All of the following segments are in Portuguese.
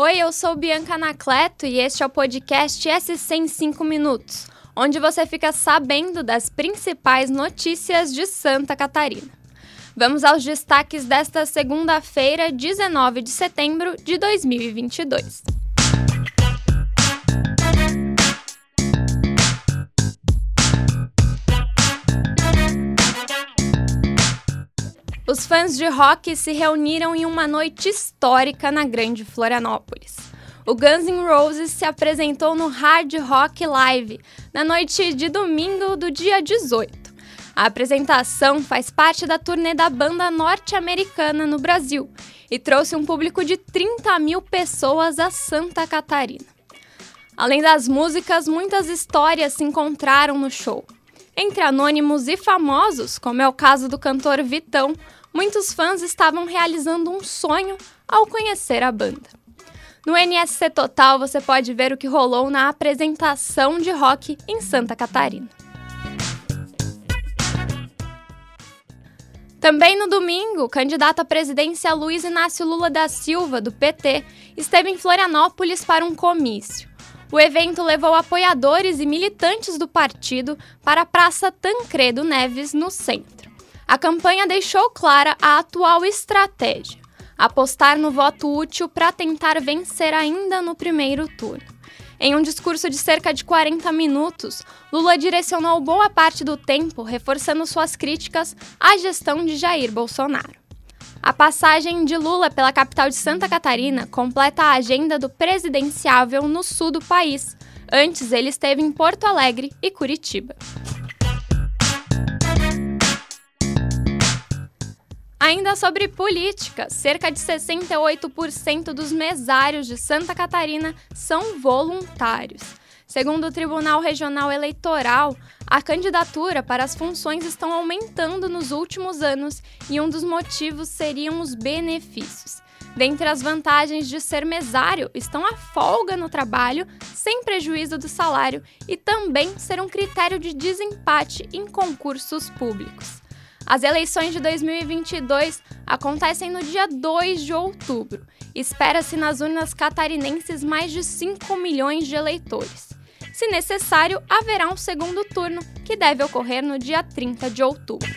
Oi, eu sou Bianca Anacleto e este é o podcast SC em 5 minutos, onde você fica sabendo das principais notícias de Santa Catarina. Vamos aos destaques desta segunda-feira, 19 de setembro de 2022. Os fãs de rock se reuniram em uma noite histórica na Grande Florianópolis. O Guns N' Roses se apresentou no Hard Rock Live na noite de domingo do dia 18. A apresentação faz parte da turnê da banda norte-americana no Brasil e trouxe um público de 30 mil pessoas a Santa Catarina. Além das músicas, muitas histórias se encontraram no show. Entre anônimos e famosos, como é o caso do cantor Vitão, muitos fãs estavam realizando um sonho ao conhecer a banda. No NSC Total você pode ver o que rolou na apresentação de rock em Santa Catarina. Também no domingo, o candidato à presidência Luiz Inácio Lula da Silva, do PT, esteve em Florianópolis para um comício. O evento levou apoiadores e militantes do partido para a Praça Tancredo Neves, no centro. A campanha deixou clara a atual estratégia: apostar no voto útil para tentar vencer ainda no primeiro turno. Em um discurso de cerca de 40 minutos, Lula direcionou boa parte do tempo reforçando suas críticas à gestão de Jair Bolsonaro. A passagem de Lula pela capital de Santa Catarina completa a agenda do presidenciável no sul do país. Antes, ele esteve em Porto Alegre e Curitiba. Ainda sobre política, cerca de 68% dos mesários de Santa Catarina são voluntários. Segundo o Tribunal Regional Eleitoral, a candidatura para as funções estão aumentando nos últimos anos e um dos motivos seriam os benefícios. Dentre as vantagens de ser mesário estão a folga no trabalho, sem prejuízo do salário, e também ser um critério de desempate em concursos públicos. As eleições de 2022 acontecem no dia 2 de outubro. Espera-se nas urnas catarinenses mais de 5 milhões de eleitores. Se necessário, haverá um segundo turno, que deve ocorrer no dia 30 de outubro.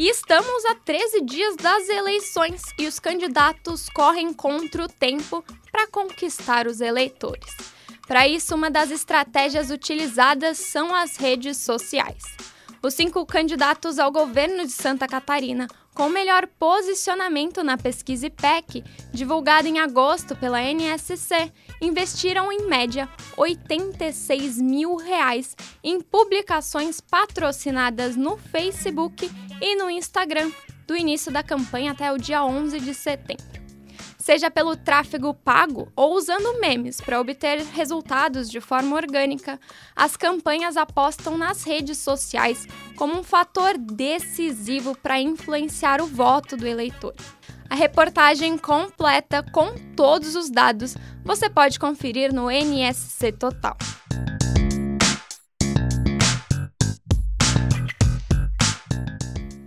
E estamos a 13 dias das eleições e os candidatos correm contra o tempo para conquistar os eleitores. Para isso, uma das estratégias utilizadas são as redes sociais. Os cinco candidatos ao governo de Santa Catarina com melhor posicionamento na pesquisa IPEC, divulgada em agosto pela NSC, investiram em média 86 mil reais em publicações patrocinadas no Facebook e no Instagram, do início da campanha até o dia 11 de setembro seja pelo tráfego pago ou usando memes para obter resultados de forma orgânica, as campanhas apostam nas redes sociais como um fator decisivo para influenciar o voto do eleitor. A reportagem completa com todos os dados você pode conferir no NSC Total.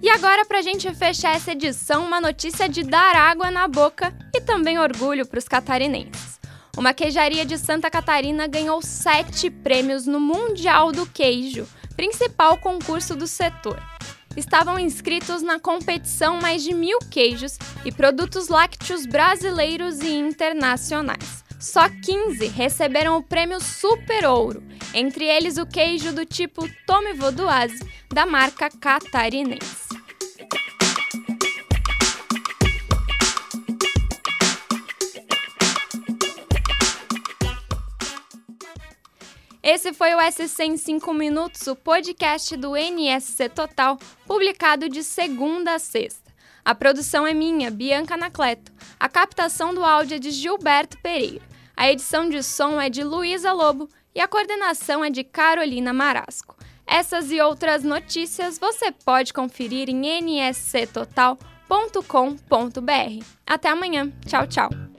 E agora, para a gente fechar essa edição, uma notícia de dar água na boca e também orgulho para os catarinenses. Uma queijaria de Santa Catarina ganhou sete prêmios no Mundial do Queijo, principal concurso do setor. Estavam inscritos na competição mais de mil queijos e produtos lácteos brasileiros e internacionais. Só 15 receberam o prêmio Super Ouro, entre eles o queijo do tipo Tome Vaudoise, da marca catarinense. Esse foi o SC em 5 Minutos, o podcast do NSC Total, publicado de segunda a sexta. A produção é minha, Bianca Anacleto. A captação do áudio é de Gilberto Pereira. A edição de som é de Luísa Lobo e a coordenação é de Carolina Marasco. Essas e outras notícias você pode conferir em nsctotal.com.br. Até amanhã. Tchau, tchau.